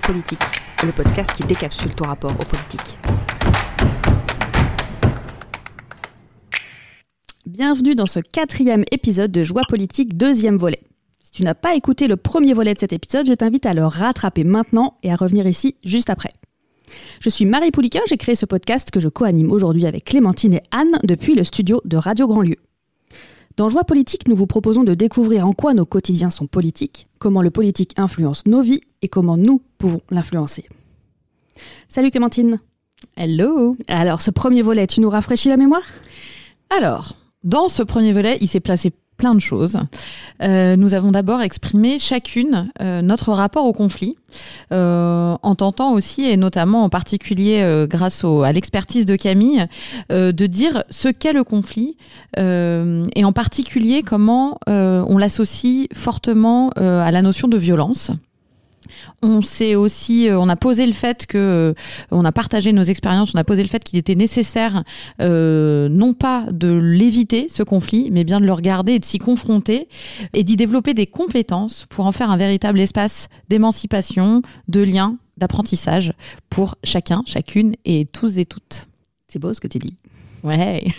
Politique, le podcast qui décapsule ton rapport aux politiques. Bienvenue dans ce quatrième épisode de Joie politique, deuxième volet. Si tu n'as pas écouté le premier volet de cet épisode, je t'invite à le rattraper maintenant et à revenir ici juste après. Je suis Marie Pouliquin, j'ai créé ce podcast que je co-anime aujourd'hui avec Clémentine et Anne depuis le studio de Radio Grandlieu. Dans Joie politique, nous vous proposons de découvrir en quoi nos quotidiens sont politiques, comment le politique influence nos vies et comment nous pouvons l'influencer. Salut Clémentine. Hello. Alors, ce premier volet, tu nous rafraîchis la mémoire? Alors, dans ce premier volet, il s'est placé choses. Euh, nous avons d'abord exprimé chacune euh, notre rapport au conflit, euh, en tentant aussi, et notamment en particulier grâce à l'expertise de Camille, de dire ce qu'est le conflit, et en particulier comment on l'associe fortement à la notion de violence. On s'est aussi, euh, on a posé le fait que, euh, on a partagé nos expériences, on a posé le fait qu'il était nécessaire euh, non pas de l'éviter ce conflit, mais bien de le regarder et de s'y confronter et d'y développer des compétences pour en faire un véritable espace d'émancipation, de lien, d'apprentissage pour chacun, chacune et tous et toutes. C'est beau ce que tu dis. Ouais.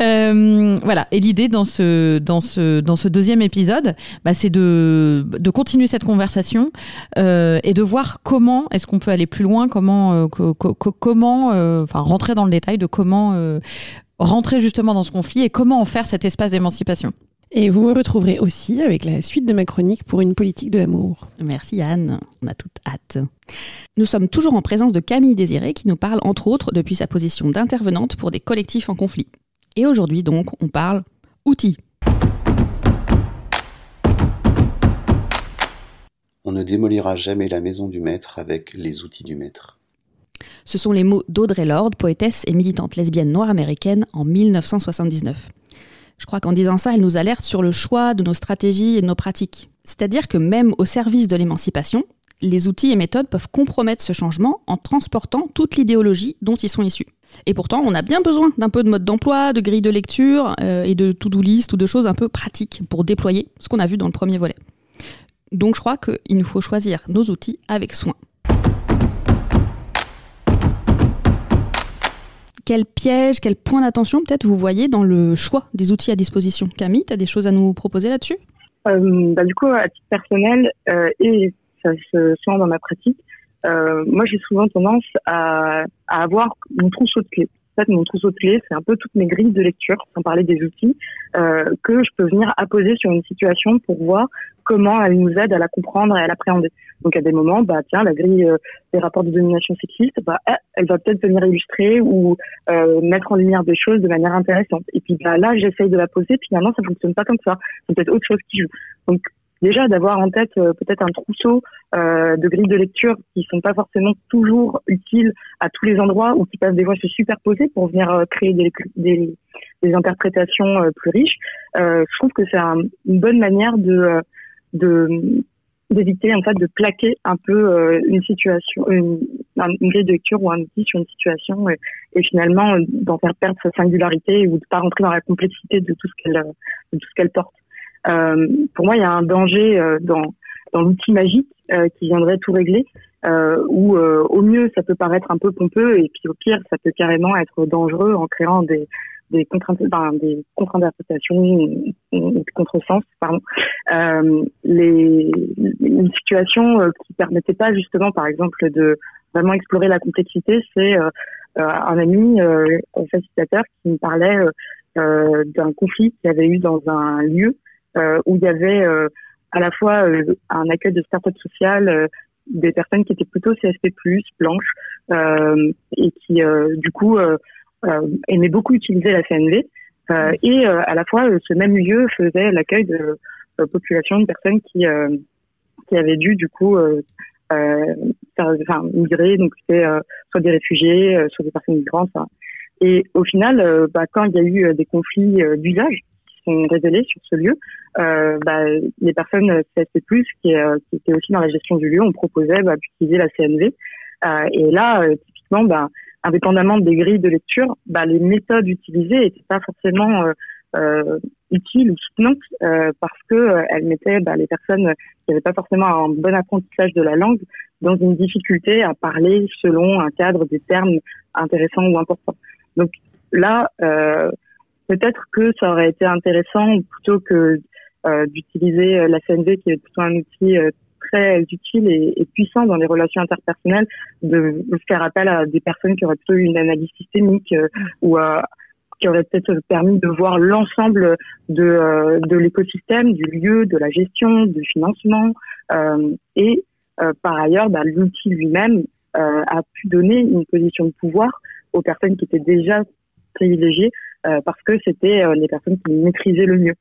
Euh, voilà. Et l'idée dans ce, dans, ce, dans ce deuxième épisode, bah, c'est de, de continuer cette conversation euh, et de voir comment est-ce qu'on peut aller plus loin, comment, euh, comment enfin, rentrer dans le détail de comment rentrer justement dans ce conflit et comment en faire cet espace d'émancipation. Et vous me retrouverez aussi avec la suite de ma chronique pour une politique de l'amour. Merci Anne, on a toute hâte. Nous sommes toujours en présence de Camille Désiré qui nous parle entre autres depuis sa position d'intervenante pour des collectifs en conflit. Et aujourd'hui donc on parle outils. On ne démolira jamais la maison du maître avec les outils du maître. Ce sont les mots d'Audrey Lorde, poétesse et militante lesbienne noire américaine en 1979. Je crois qu'en disant ça, elle nous alerte sur le choix de nos stratégies et de nos pratiques. C'est-à-dire que même au service de l'émancipation, les outils et méthodes peuvent compromettre ce changement en transportant toute l'idéologie dont ils sont issus. Et pourtant, on a bien besoin d'un peu de mode d'emploi, de grille de lecture euh, et de to-do list ou de choses un peu pratiques pour déployer ce qu'on a vu dans le premier volet. Donc je crois qu'il nous faut choisir nos outils avec soin. Quel piège, quel point d'attention peut-être vous voyez dans le choix des outils à disposition Camille, tu as des choses à nous proposer là-dessus? Euh, bah, Du coup, à titre personnel, euh, et ça se sent dans ma pratique, euh, moi j'ai souvent tendance à, à, avoir mon trousseau de clés. En fait, mon trousseau de clés, c'est un peu toutes mes grilles de lecture, sans parler des outils, que je peux venir apposer sur une situation pour voir comment elle nous aide à la comprendre et à l'appréhender. Donc à des moments, bah tiens, la grille euh, des rapports de domination sexiste, bah eh, elle va peut-être venir illustrer ou euh, mettre en lumière des choses de manière intéressante. Et puis bah là, j'essaye de la poser, finalement ça fonctionne pas comme ça. C'est peut-être autre chose qui joue. Donc déjà d'avoir en tête euh, peut-être un trousseau euh, de grilles de lecture qui sont pas forcément toujours utiles à tous les endroits ou qui peuvent des fois se superposer pour venir euh, créer des, des, des interprétations plus riches. je trouve que c'est une bonne manière de de d'éviter en fait de plaquer un peu euh, une situation, une, une, grille de lecture ou un outil sur une situation et, et finalement euh, d'en faire perdre sa singularité ou de pas rentrer dans la complexité de tout ce qu'elle de tout ce qu'elle porte. Euh, pour moi, il y a un danger euh, dans dans l'outil magique qui viendrait tout régler, où au mieux ça peut paraître un peu pompeux et puis au pire ça peut carrément être dangereux en créant des des contraintes, des contre-interprétations ou contresens, pardon. Euh, les, une situation euh, qui permettait pas justement, par exemple, de vraiment explorer la complexité, c'est euh, euh un ami euh, facilitateur qui me parlait euh, d'un conflit qu'il avait eu dans un lieu où il y avait à la fois un accueil de start-up social, des personnes qui étaient plutôt CSP+, blanches, et qui du coup euh, aimait beaucoup utiliser la CNV. Euh, et euh, à la fois, ce même lieu faisait l'accueil de populations de personnes qui qui avaient dû du coup euh, enfin, migrer, donc c'était soit des réfugiés, soit des personnes migrantes. Et au final, bah, quand il y a eu des conflits d'usage qui sont révélés sur ce lieu, bah, les personnes CSP+, qui, qui étaient aussi dans la gestion du lieu, on proposait bah, d'utiliser la CNV. et là, typiquement, bah, indépendamment des grilles de lecture, bah, les méthodes utilisées n'étaient pas forcément euh, euh, utiles ou soutenantes euh, parce que elles mettaient bah, les personnes qui n'avaient pas forcément un bon apprentissage de la langue dans une difficulté à parler selon un cadre des termes intéressants ou importants. Donc là, peut-être que ça aurait été intéressant plutôt que d'utiliser la CNV qui est plutôt un outil très utile et, puissant dans les relations interpersonnelles, de, faire appel à des personnes qui auraient plutôt une analyse systémique euh, ou qui auraient peut-être permis de voir l'ensemble de, euh, de l'écosystème, du lieu, de la gestion, du financement. et par ailleurs, bah, l'outil lui-même a pu donner une position de pouvoir aux personnes qui étaient déjà privilégiées parce que c'était les personnes qui maîtrisaient le mieux.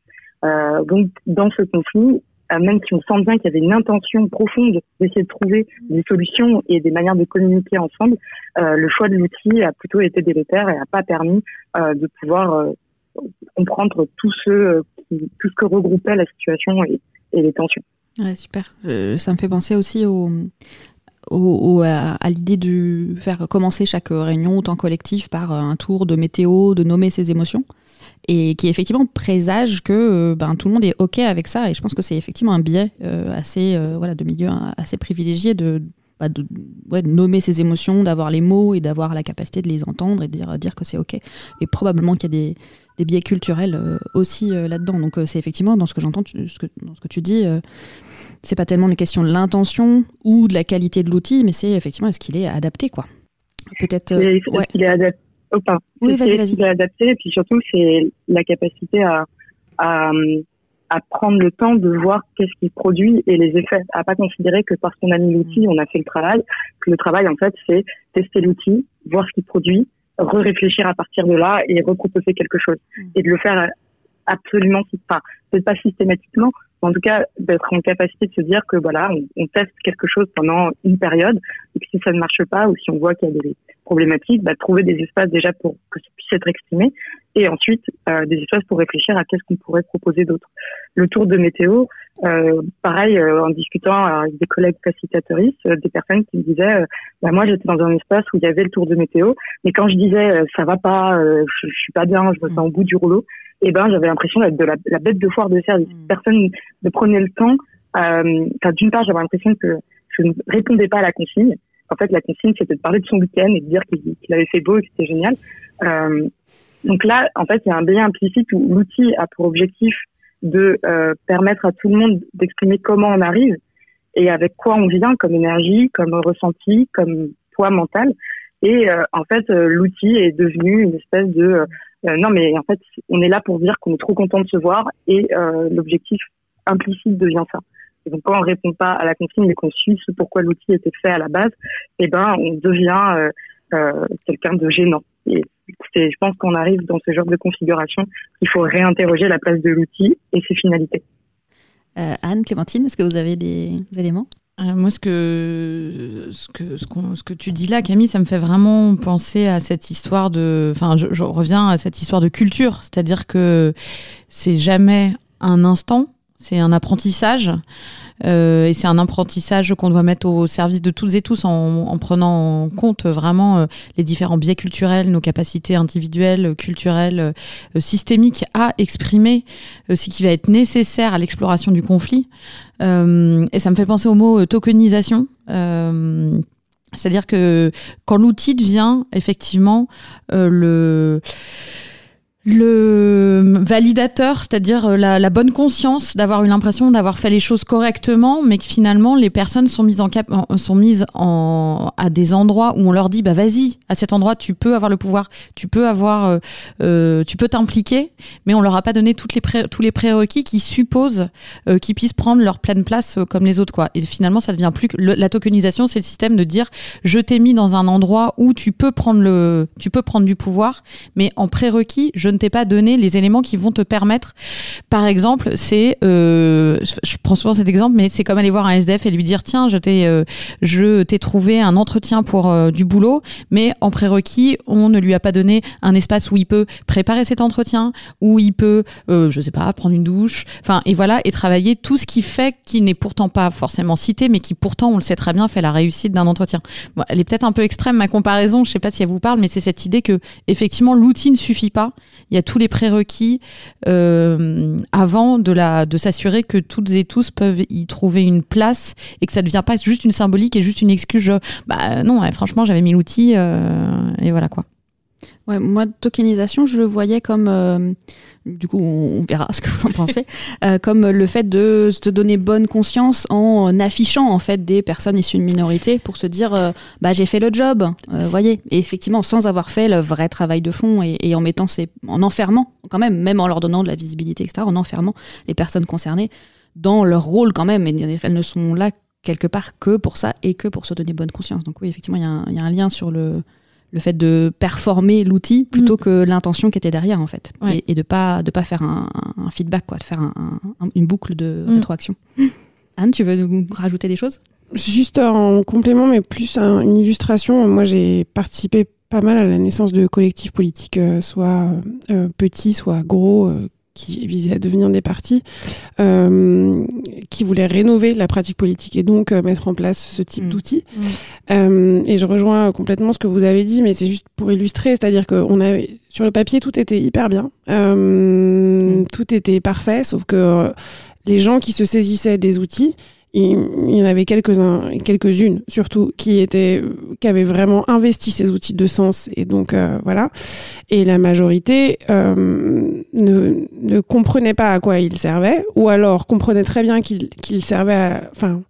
Euh, donc, dans ce conflit, euh, même si on sent bien qu'il y avait une intention profonde d'essayer de trouver des solutions et des manières de communiquer ensemble, euh, le choix de l'outil a plutôt été délétère et n'a pas permis de pouvoir comprendre tout ce, tout ce que regroupait la situation et, les tensions. Ouais, super. ça me fait penser aussi au, à, l'idée de faire commencer chaque réunion autant collectif par un tour de météo, de nommer ses émotions et qui effectivement présage que euh, ben, tout le monde est OK avec ça. Et je pense que c'est effectivement un biais euh, assez, euh, voilà, de milieu assez privilégié de, bah, de, nommer ses émotions, d'avoir les mots et d'avoir la capacité de les entendre et de dire, dire que c'est OK. Et probablement qu'il y a des, des biais culturels aussi là-dedans. Donc c'est effectivement, dans ce que j'entends, ce que, dans ce que tu dis, c'est pas tellement une question de l'intention ou de la qualité de l'outil, mais c'est effectivement est-ce qu'il est adapté, quoi. Peut-être. Est-ce qu'il est adapté oui, vas-y, vas-y. adapté, et puis surtout, c'est la capacité à, à, à, prendre le temps de voir qu'est-ce qu'il produit et les effets. À pas considérer que parce qu'on a mis l'outil, on a fait le travail. Que le travail, en fait, c'est tester l'outil, voir ce qu'il produit, réfléchir à partir de là et reproposer quelque chose. Mm. Et de le faire absolument, pas, peut-être pas systématiquement, en tout cas d'être en capacité de se dire que voilà, on, teste quelque chose pendant une période, et que si ça ne marche pas ou si on voit qu'il y a des problématiques, bah, trouver des espaces déjà pour que ça puisse être exprimé, et ensuite euh, des espaces pour réfléchir à qu'est-ce qu'on pourrait proposer d'autre. Le tour de météo, euh, pareil, euh, en discutant avec des collègues facilitatoristes, des personnes qui me disaient, bah, moi j'étais dans un espace où il y avait le tour de météo, mais quand je disais ça va pas, je, je suis pas bien, je me sens au bout du rouleau, et eh ben j'avais l'impression d'être de la, bête de foire de service. Mm. Personne ne prenait le temps. Euh, enfin, d'une part, j'avais l'impression que je ne répondais pas à la consigne. En fait, la consigne, c'était de parler de son week-end et de dire qu'il avait fait beau et que c'était génial. Euh, donc là, en fait, il y a un biais implicite où l'outil a pour objectif de euh, permettre à tout le monde d'exprimer comment on arrive et avec quoi on vient comme énergie, comme ressenti, comme poids mental. Et euh, en fait, l'outil est devenu une espèce de non, mais en fait, on est là pour dire qu'on est trop content de se voir et euh, l'objectif implicite devient ça. Et donc, quand on répond pas à la consigne et qu'on suit ce pourquoi l'outil était fait à la base, eh ben, on devient euh, quelqu'un de gênant. Et c'est, je pense qu'on arrive dans ce genre de configuration, il faut réinterroger la place de l'outil et ses finalités. Anne, Clémentine, est-ce que vous avez des éléments? euh, moi, ce que, ce, que, ce, ce, que tu dis là, Camille, ça me fait vraiment penser à cette histoire de. Enfin, je reviens à cette histoire de culture. C'est-à-dire que c'est jamais un instant, c'est un apprentissage. Euh, et c'est un apprentissage qu'on doit mettre au service de toutes et tous en, en prenant en compte vraiment euh, les différents biais culturels, nos capacités individuelles, culturelles, euh, systémiques à exprimer ce qui va être nécessaire à l'exploration du conflit. et ça me fait penser au mot tokenisation. C'est-à-dire que quand l'outil devient effectivement le le validateur, c'est-à-dire euh, la, bonne conscience d'avoir eu l'impression d'avoir fait les choses correctement, mais que finalement les personnes sont mises en cap sont mises en à des endroits où on leur dit bah vas-y à cet endroit tu peux avoir le pouvoir, tu peux avoir euh, euh tu peux t'impliquer, mais on leur a pas donné toutes les tous les prérequis qui supposent qu'ils puissent prendre leur pleine place comme les autres quoi. Et finalement ça devient plus que la tokenisation, c'est le système de dire je t'ai mis dans un endroit où tu peux prendre le tu peux prendre du pouvoir, mais en prérequis je ne t'ai pas donné les éléments qui vont te permettre. Par exemple, c'est, euh, je prends souvent cet exemple, mais c'est comme aller voir un SDF et lui dire tiens, je t'ai, euh, je t'ai trouvé un entretien pour euh, du boulot, mais en prérequis, on ne lui a pas donné un espace où il peut préparer cet entretien, où il peut, je sais pas, prendre une douche, enfin et voilà et travailler tout ce qui fait qui n'est pourtant pas forcément cité, mais qui pourtant, on le sait très bien, fait la réussite d'un entretien. Elle est peut-être un peu extrême ma comparaison, je sais pas si elle vous parle, mais c'est cette idée que effectivement l'outil ne suffit pas il y a tous les prérequis euh, avant de, s'assurer que toutes et tous peuvent y trouver une place et que ça ne devient pas juste une symbolique et juste une excuse. bah non, franchement, j'avais mis l'outil et voilà quoi. Ouais, moi, tokenisation, je le voyais comme, euh, du coup, on verra ce que vous en pensez, euh, comme le fait de se donner bonne conscience en affichant en fait des personnes issues de minorités pour se dire, euh, bah j'ai fait le job, voyez. Et effectivement, sans avoir fait le vrai travail de fond et, en mettant en enfermant quand même, même en leur donnant de la visibilité, etc., en enfermant les personnes concernées dans leur rôle quand même. Et elles ne sont là quelque part que pour ça et que pour se donner bonne conscience. Donc oui, effectivement, il y, a un lien sur le le fait de performer l'outil plutôt mm. que l'intention qui était derrière en fait. Et, de pas de pas faire un, feedback quoi de faire une boucle de mm. rétroaction. Anne tu veux nous rajouter des choses? Juste en complément mais plus une illustration. Moi j'ai participé pas mal à la naissance de collectifs politiques euh, soit euh, petits soit gros euh, qui visaient à devenir des partis, euh, qui voulaient rénover la pratique politique et donc euh, mettre en place ce type mmh. d'outils. Mmh. Euh, et je rejoins complètement ce que vous avez dit, mais c'est juste pour illustrer, c'est-à-dire que on avait, sur le papier, tout était hyper bien, mmh. tout était parfait, sauf que les gens qui se saisissaient des outils, il y en avait quelques-uns, quelques-unes surtout, qui étaient, qui avaient vraiment investi ces outils de sens. Et donc, euh, voilà. Et la majorité euh, ne, ne comprenait pas à quoi ils servaient, ou alors comprenait très bien qu'ils qu servaient à, enfin,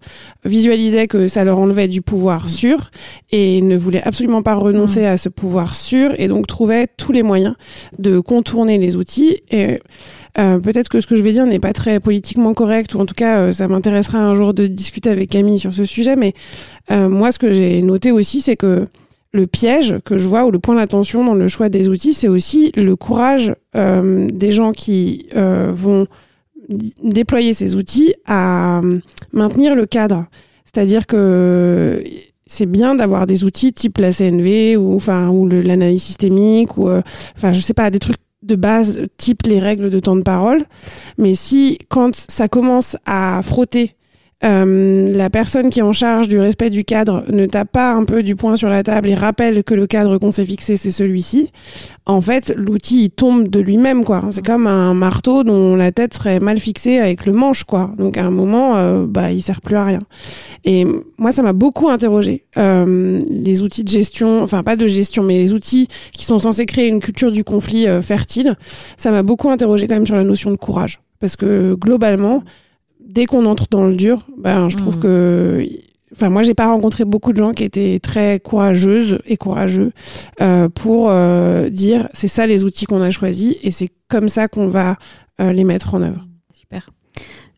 visualisait que ça leur enlevait du pouvoir mmh. sûr, et ne voulait absolument pas renoncer mmh. à ce pouvoir sûr, et donc trouvait tous les moyens de contourner les outils. Et, euh, peut-être que ce que je vais dire n'est pas très politiquement correct, ou en tout cas, euh, ça m'intéressera un jour de discuter avec Camille sur ce sujet. Mais euh, moi, ce que j'ai noté aussi, c'est que le piège que je vois ou le point d'attention dans le choix des outils, c'est aussi le courage des gens qui vont déployer ces outils à maintenir le cadre. C'est-à-dire que c'est bien d'avoir des outils type la CNV ou enfin ou l'analyse systémique ou enfin je sais pas des trucs de base type les règles de temps de parole. Mais si, quand ça commence à frotter euh, la personne qui est en charge du respect du cadre ne tape pas un peu du poing sur la table et rappelle que le cadre qu'on s'est fixé, c'est celui-ci, en fait, l'outil tombe de lui-même, quoi. C'est comme un marteau dont la tête serait mal fixée avec le manche, quoi. Donc à un moment, euh, bah, il sert plus à rien. Et moi, ça m'a beaucoup interrogé. Euh, les outils de gestion, enfin pas de gestion, mais les outils qui sont censés créer une culture du conflit fertile, ça m'a beaucoup interrogé quand même sur la notion de courage. Parce que globalement, dès qu'on entre dans le dur, ben, je trouve mm. que. Enfin, moi, j'ai pas rencontré beaucoup de gens qui étaient très courageuses et courageux euh, pour euh, dire c'est ça les outils qu'on a choisis et c'est comme ça qu'on va euh, les mettre en œuvre. Super.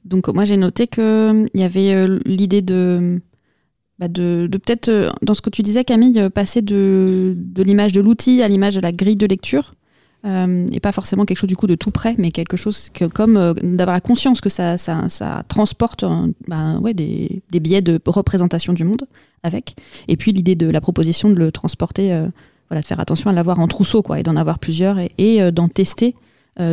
Donc, moi, j'ai noté qu'il y avait l'idée de, bah, de, de peut-être, dans ce que tu disais, Camille, passer de, de l'image de l'outil à l'image de la grille de lecture. Euh, et pas forcément quelque chose du coup de tout près, mais quelque chose que, comme euh, d'avoir la conscience que ça, ça, transporte ben, ouais, des, des, biais de représentation du monde avec. Et puis l'idée de la proposition de le transporter, euh, voilà, de faire attention à l'avoir en trousseau, quoi, et d'en avoir plusieurs, et, d'en tester,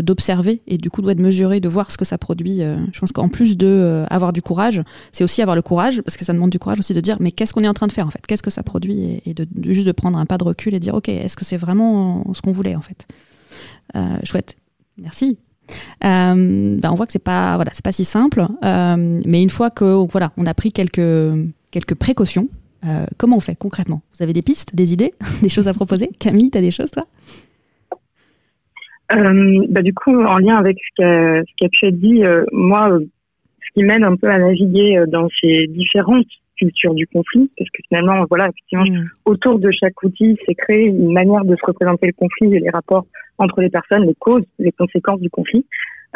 d'observer, et du coup de mesurer, de voir ce que ça produit. je pense qu'en plus de avoir du courage, c'est aussi avoir le courage, parce que ça demande du courage aussi de dire, mais qu'est-ce qu'on est en train de faire en fait? Qu'est-ce que ça produit? Et, de, de, juste de prendre un pas de recul et dire, ok, est-ce que c'est vraiment ce qu'on voulait en fait? Chouette. Merci. Euh, ben on voit que c'est pas voilà c'est pas si simple euh, mais une fois que voilà on a pris quelques quelques précautions comment on fait concrètement? Vous avez des pistes des idées des choses à proposer? Camille tu as des choses toi? Bah, du coup en lien avec ce qu'a être dit moi ce qui m'aide un peu à naviguer dans ces différentes culture du conflit, parce que finalement, voilà, effectivement, mm. autour de chaque outil, c'est créer une manière de se représenter le conflit et les rapports entre les personnes, les causes, les conséquences du conflit.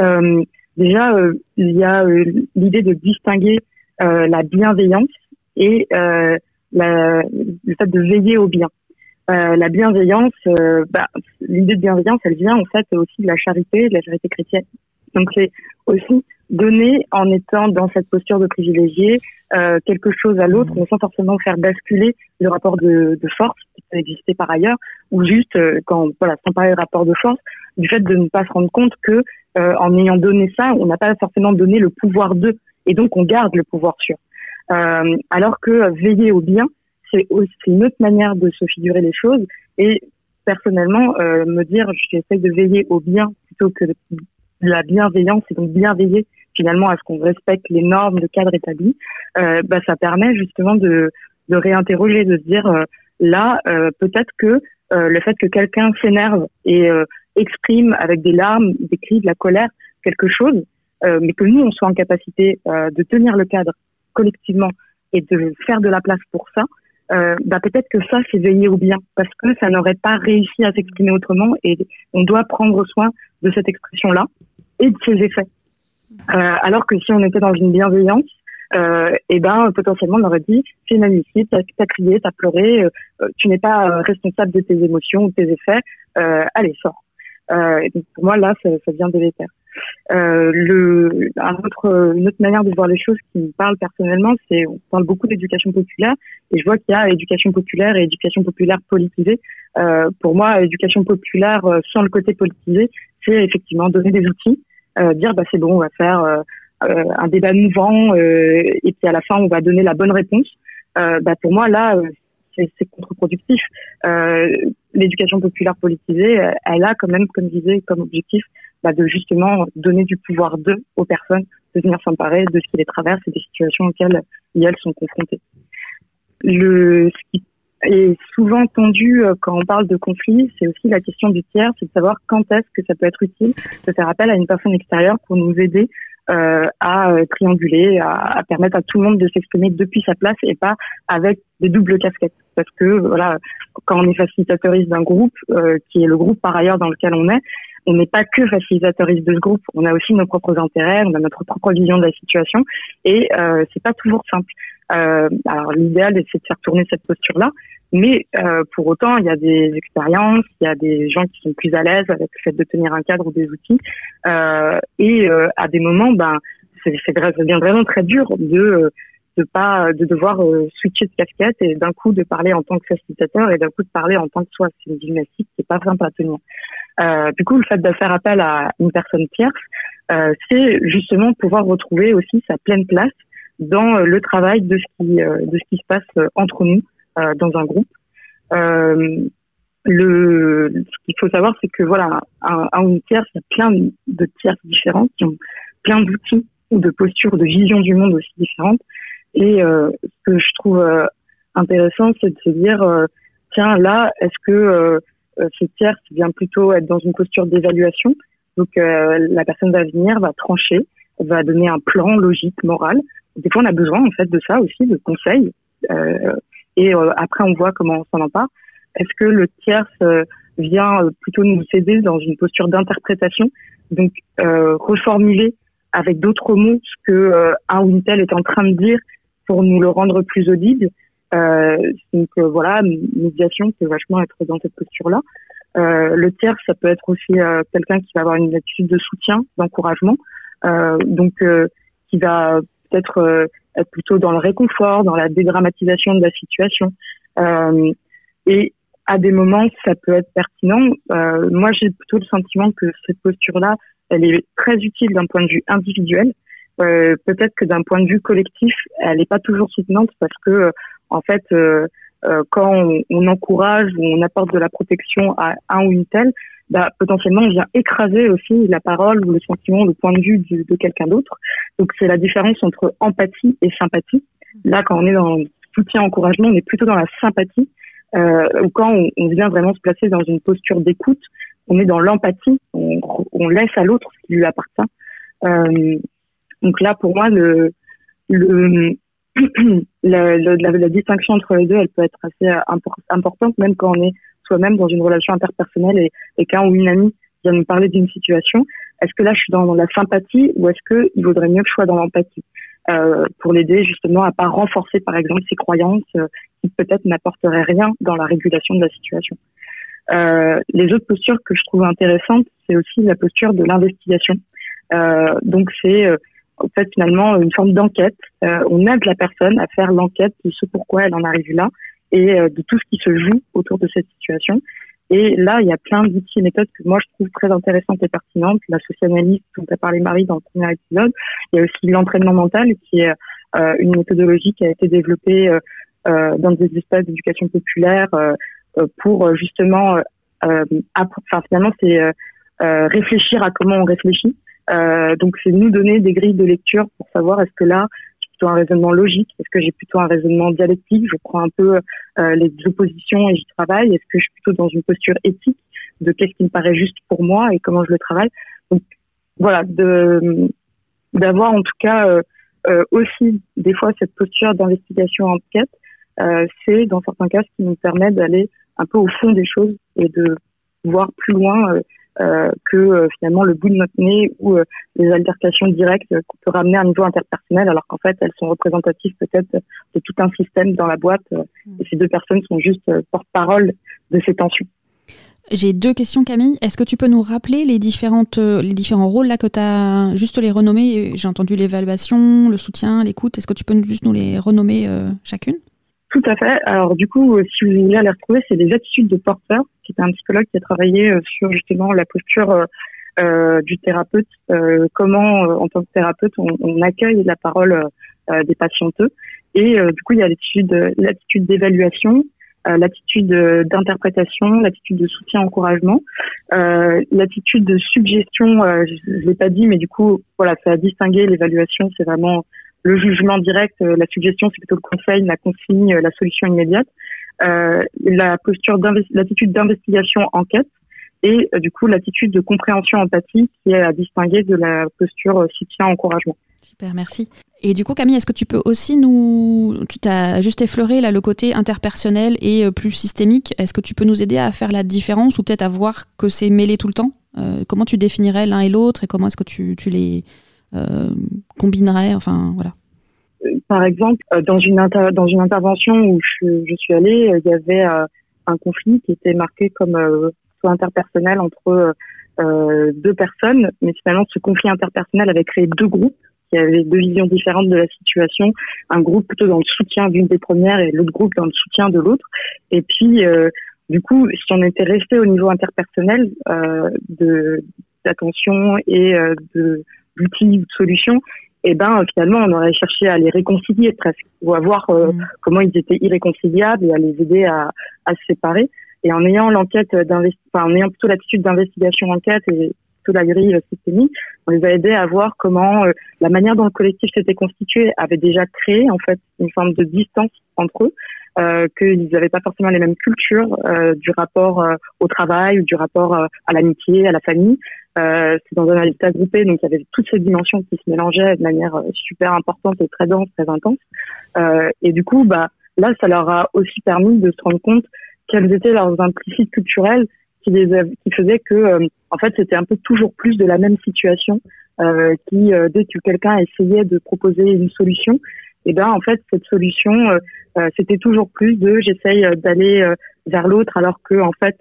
Euh, déjà, euh, il y a euh, l'idée de distinguer la bienveillance et la, le fait de veiller au bien. la bienveillance, bah, l'idée de bienveillance, elle vient en fait aussi de la charité, de la charité chrétienne. Donc c'est aussi donner en étant dans cette posture de privilégié euh, quelque chose à l'autre, mais sans forcément faire basculer le rapport de, de, force qui peut exister par ailleurs, ou juste euh, quand voilà, sans parler de rapport de force, du fait de ne pas se rendre compte que euh, en ayant donné ça, on n'a pas forcément donné le pouvoir d'eux, et donc on garde le pouvoir sur. Euh, alors que veiller au bien, c'est une autre manière de se figurer les choses, et personnellement, me dire j'essaie de veiller au bien plutôt que de la bienveillance et donc bien veiller finalement à ce qu'on respecte les normes de cadre établi, bah, ça permet justement de, réinterroger, de se dire là peut-être que le fait que quelqu'un s'énerve et exprime avec des larmes, des cris, de la colère quelque chose, mais que nous on soit en capacité de tenir le cadre collectivement et de faire de la place pour ça, euh, bah peut-être que ça c'est veiller au bien parce que ça n'aurait pas réussi à s'exprimer autrement et on doit prendre soin de cette expression là et de ses effets. Euh, alors que si on était dans une bienveillance, euh, et eh ben potentiellement on aurait dit c'est inadmissible, t'as as crié, t'as pleuré, euh, tu n'es pas responsable de tes émotions ou de tes effets, allez sors. donc pour moi là ça, ça vient délétère. Euh, le, un autre, une autre manière de voir les choses qui me parle personnellement, c'est on parle beaucoup d'éducation populaire et je vois qu'il y a éducation populaire et éducation populaire politisée. Euh, pour moi, éducation populaire euh, sans le côté politisé, c'est effectivement donner des outils, euh, dire bah c'est bon, on va faire euh, un débat mouvant et puis à la fin on va donner la bonne réponse. bah pour moi là c'est contre-productif. Euh, L'éducation populaire politisée, elle a quand même, comme je disais, comme objectif bah, de justement donner du pouvoir d'eux aux personnes, de venir s'emparer de ce qui les traverse et des situations auxquelles elles sont confrontées. Le, ce qui est souvent tendu euh, quand on parle de conflit, c'est aussi la question du tiers, c'est de savoir quand est-ce que ça peut être utile de faire appel à une personne extérieure pour nous aider euh, à euh, trianguler, à, à, permettre à tout le monde de s'exprimer depuis sa place et pas avec des doubles casquettes. Parce que voilà, quand on est facilitateuriste d'un groupe, euh, qui est le groupe par ailleurs dans lequel on est, on n'est pas que facilitateuriste de ce groupe, on a aussi nos propres intérêts, on a notre propre vision de la situation et euh, c'est pas toujours simple. Euh, alors l'idéal c'est de faire tourner cette posture-là, mais euh, pour autant il y a des expériences, il y a des gens qui sont plus à l'aise avec le fait de tenir un cadre ou des outils. Euh, et euh, à des moments ben c'est vraiment très dur de de pas de devoir euh, switcher de casquette et d'un coup de parler en tant que facilitateur et d'un coup de parler en tant que soi. C'est une gymnastique qui est pas simple à tenir. Euh, du coup, le fait de faire appel à une personne tierce, euh, c'est justement pouvoir retrouver aussi sa pleine place dans euh, le travail de ce qui euh, de ce qui se passe euh, entre nous dans un groupe. le, ce qu'il faut savoir, c'est que voilà, un, une tierce, il y a plein de tierces différentes qui ont plein d'outils ou de postures, de visions du monde aussi différentes. Et euh, ce que je trouve intéressant, c'est de se dire, tiens, là, est-ce que euh, ce tierce vient plutôt être dans une posture d'évaluation? Donc euh, la personne va venir, va trancher, va donner un plan logique, moral. Des fois, on a besoin en fait de ça aussi, de conseils. Euh, et après, on voit comment on s'en empare. Est-ce que le tierce vient plutôt nous aider dans une posture d'interprétation, donc reformuler avec d'autres mots ce que un ou une telle est en train de dire pour nous le rendre plus audible euh, donc euh, voilà, médiation peut vachement être dans cette posture-là. Euh, le tiers, ça peut être aussi quelqu'un qui va avoir une attitude de soutien, d'encouragement, donc qui va peut-être être plutôt dans le réconfort, dans la dédramatisation de la situation. et à des moments, ça peut être pertinent. Euh, moi, j'ai plutôt le sentiment que cette posture-là, elle est très utile d'un point de vue individuel. Euh, Peut-être que d'un point de vue collectif, elle n'est pas toujours soutenante parce que en fait, euh, euh, quand on, on, encourage ou on apporte de la protection à un ou une telle, bah, potentiellement on vient écraser aussi la parole ou le sentiment, le point de vue de, quelqu'un d'autre. Donc c'est la différence entre empathie et sympathie. Là, quand on est dans soutien, encouragement, on est plutôt dans la sympathie. Euh, ou quand on, vient vraiment se placer dans une posture d'écoute, on est dans l'empathie, on, laisse à l'autre ce qui lui appartient. Euh, donc là, pour moi, le, le, la, distinction entre les deux, elle peut être assez euh, importante, même quand on est soi-même dans une relation interpersonnelle et, qu'un ou une amie vient nous parler d'une situation. Est-ce que là, je suis dans la sympathie ou est-ce qu'il vaudrait mieux que je sois dans l'empathie? Euh, pour l'aider justement à pas renforcer, par exemple, ses croyances euh, qui peut-être n'apporteraient rien dans la régulation de la situation. Euh, les autres postures que je trouve intéressantes, c'est aussi la posture de l'investigation. Donc c'est en fait finalement une forme d'enquête. On aide la personne à faire l'enquête de ce pourquoi elle en arrive là et euh, de tout ce qui se joue autour de cette situation. Et là, il y a plein d'outils et méthodes que moi je trouve très intéressantes et pertinentes. La socianalyse dont a parlé Marie dans le premier épisode. Il y a aussi l'entraînement mental qui est euh, une méthodologie qui a été développée euh, dans des espaces d'éducation populaire pour justement enfin finalement c'est réfléchir à comment on réfléchit. donc c'est nous donner des grilles de lecture pour savoir est-ce que là plutôt un raisonnement logique, est-ce que j'ai plutôt un raisonnement dialectique, je prends un peu les oppositions et j'y travaille, est-ce que je suis plutôt dans une posture éthique de qu'est-ce qui me paraît juste pour moi et comment je le travaille? Donc voilà, d'avoir en tout cas euh, euh, aussi des fois cette posture d'investigation enquête, euh, c'est dans certains cas ce qui nous permet d'aller un peu au fond des choses et de voir plus loin euh, que finalement le bout de notre nez ou les altercations directes qu'on peut ramener à un niveau interpersonnel alors qu'en fait elles sont représentatives peut-être de tout un système dans la boîte et ces deux personnes sont juste porte-parole de ces tensions. J'ai deux questions, Camille. Est-ce que tu peux nous rappeler les, différentes, euh, les différents rôles là que tu as juste les renommer J'ai entendu l'évaluation, le soutien, l'écoute. Est-ce que tu peux juste nous les renommer euh, chacune? Tout à fait. Alors, du coup, euh, si vous voulez les retrouver, c'est les attitudes de porteur, qui est un psychologue qui a travaillé sur justement la posture du thérapeute, comment, en tant que thérapeute, on, accueille la parole des patienteux. Et du coup, il y a l'attitude d'évaluation, euh, l'attitude d'interprétation, l'attitude de soutien, encouragement, euh, l'attitude de suggestion. Euh, je, ne l'ai pas dit, mais du coup, voilà, ça a distingué l'évaluation. C'est vraiment le jugement direct. la suggestion, c'est plutôt le conseil, la consigne, la solution immédiate. la posture l'attitude d'investigation, enquête et du coup l'attitude de compréhension empathie qui est à distinguer de la posture soutien encouragement. Super, merci. Et du coup, Camille, est-ce que tu peux aussi nous. Tu t'as juste effleuré là, le côté interpersonnel et euh, plus systémique. Est-ce que tu peux nous aider à faire la différence ou peut-être à voir que c'est mêlé tout le temps? Euh, Comment tu définirais l'un et l'autre et comment est-ce que tu les euh, combinerais Enfin, voilà. Par exemple, dans une, dans une intervention où je, suis allée, il y avait un conflit qui était marqué comme soit interpersonnel entre deux personnes, mais finalement, ce conflit interpersonnel avait créé deux groupes qui avait deux visions différentes de la situation, un groupe plutôt dans le soutien d'une des premières et l'autre groupe dans le soutien de l'autre. Et puis, euh, du coup, si on était resté au niveau interpersonnel euh, d'attention et euh, de d'outils ou de solutions, et eh ben finalement on aurait cherché à les réconcilier presque ou à voir euh, mm. comment ils étaient irréconciliables et à les aider à, à se séparer. Et en ayant l'enquête enfin, en ayant plutôt l'attitude d'investigation enquête et la grille systémique, on les a aidés à voir comment euh, la manière dont le collectif s'était constitué avait déjà créé en fait une forme de distance entre eux, qu'ils n'avaient pas forcément les mêmes cultures euh, du rapport au travail ou du rapport à l'amitié, à la famille. c'est dans un habitat groupé, donc il y avait toutes ces dimensions qui se mélangeaient de manière super importante et très dense, très intense. et du coup, bah là, ça leur a aussi permis de se rendre compte quels étaient leurs implicites culturels qui, les, qui faisaient que en fait, c'était un peu toujours plus de la même situation euh, qui, euh, dès que quelqu'un essayait de proposer une solution, et eh ben en fait cette solution, euh, euh, c'était toujours plus de j'essaye d'aller vers l'autre, alors que en fait,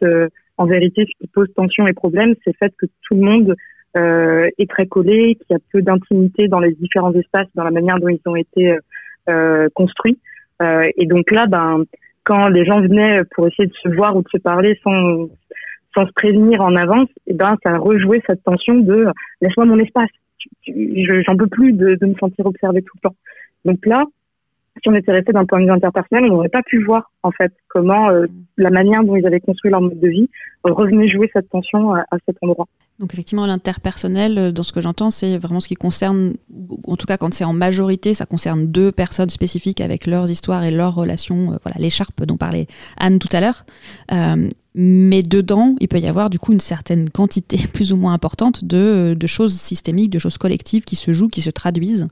en vérité, ce qui pose tension et problème, c'est le fait que tout le monde est très collé, qu'il y a peu d'intimité dans les différents espaces, dans la manière dont ils ont été construits. et donc là, ben quand les gens venaient pour essayer de se voir ou de se parler sans sans se prévenir en avance, et eh ben ça a rejoué cette tension de laisse-moi mon espace. J'en peux plus de, de, me sentir observé tout le temps. Donc là, si on était resté d'un point de vue interpersonnel, on n'aurait pas pu voir en fait comment euh, la manière dont ils avaient construit leur mode de vie revenait jouer cette tension à cet endroit. Donc effectivement, l'interpersonnel, euh, dans ce que j'entends, c'est vraiment ce qui concerne, en tout cas quand c'est en majorité, ça concerne deux personnes spécifiques avec leurs histoires et leurs relations, voilà l'écharpe dont parlait Anne tout à l'heure. Euh, mais dedans, il peut y avoir du coup une certaine quantité plus ou moins importante de, de, choses systémiques, de choses collectives qui se jouent, qui se traduisent,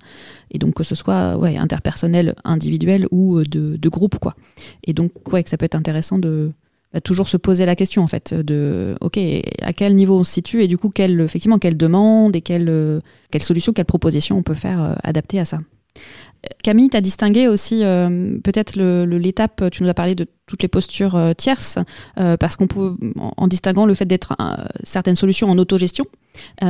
et donc que ce soit ouais, interpersonnel, individuel ou de, de groupe. Quoi. Et donc, ouais, que ça peut être intéressant de bah, toujours se poser la question, en fait, de OK, à quel niveau on se situe, et du coup, quelle, effectivement, quelle demande et quelle, quelle solution, quelle proposition on peut faire euh, à ça. Camille, tu as distingué aussi euh, peut-être l'étape, tu nous as parlé de toutes les postures euh, tierces, euh, parce qu'on peut, en, distinguant le fait d'être certaines solutions en autogestion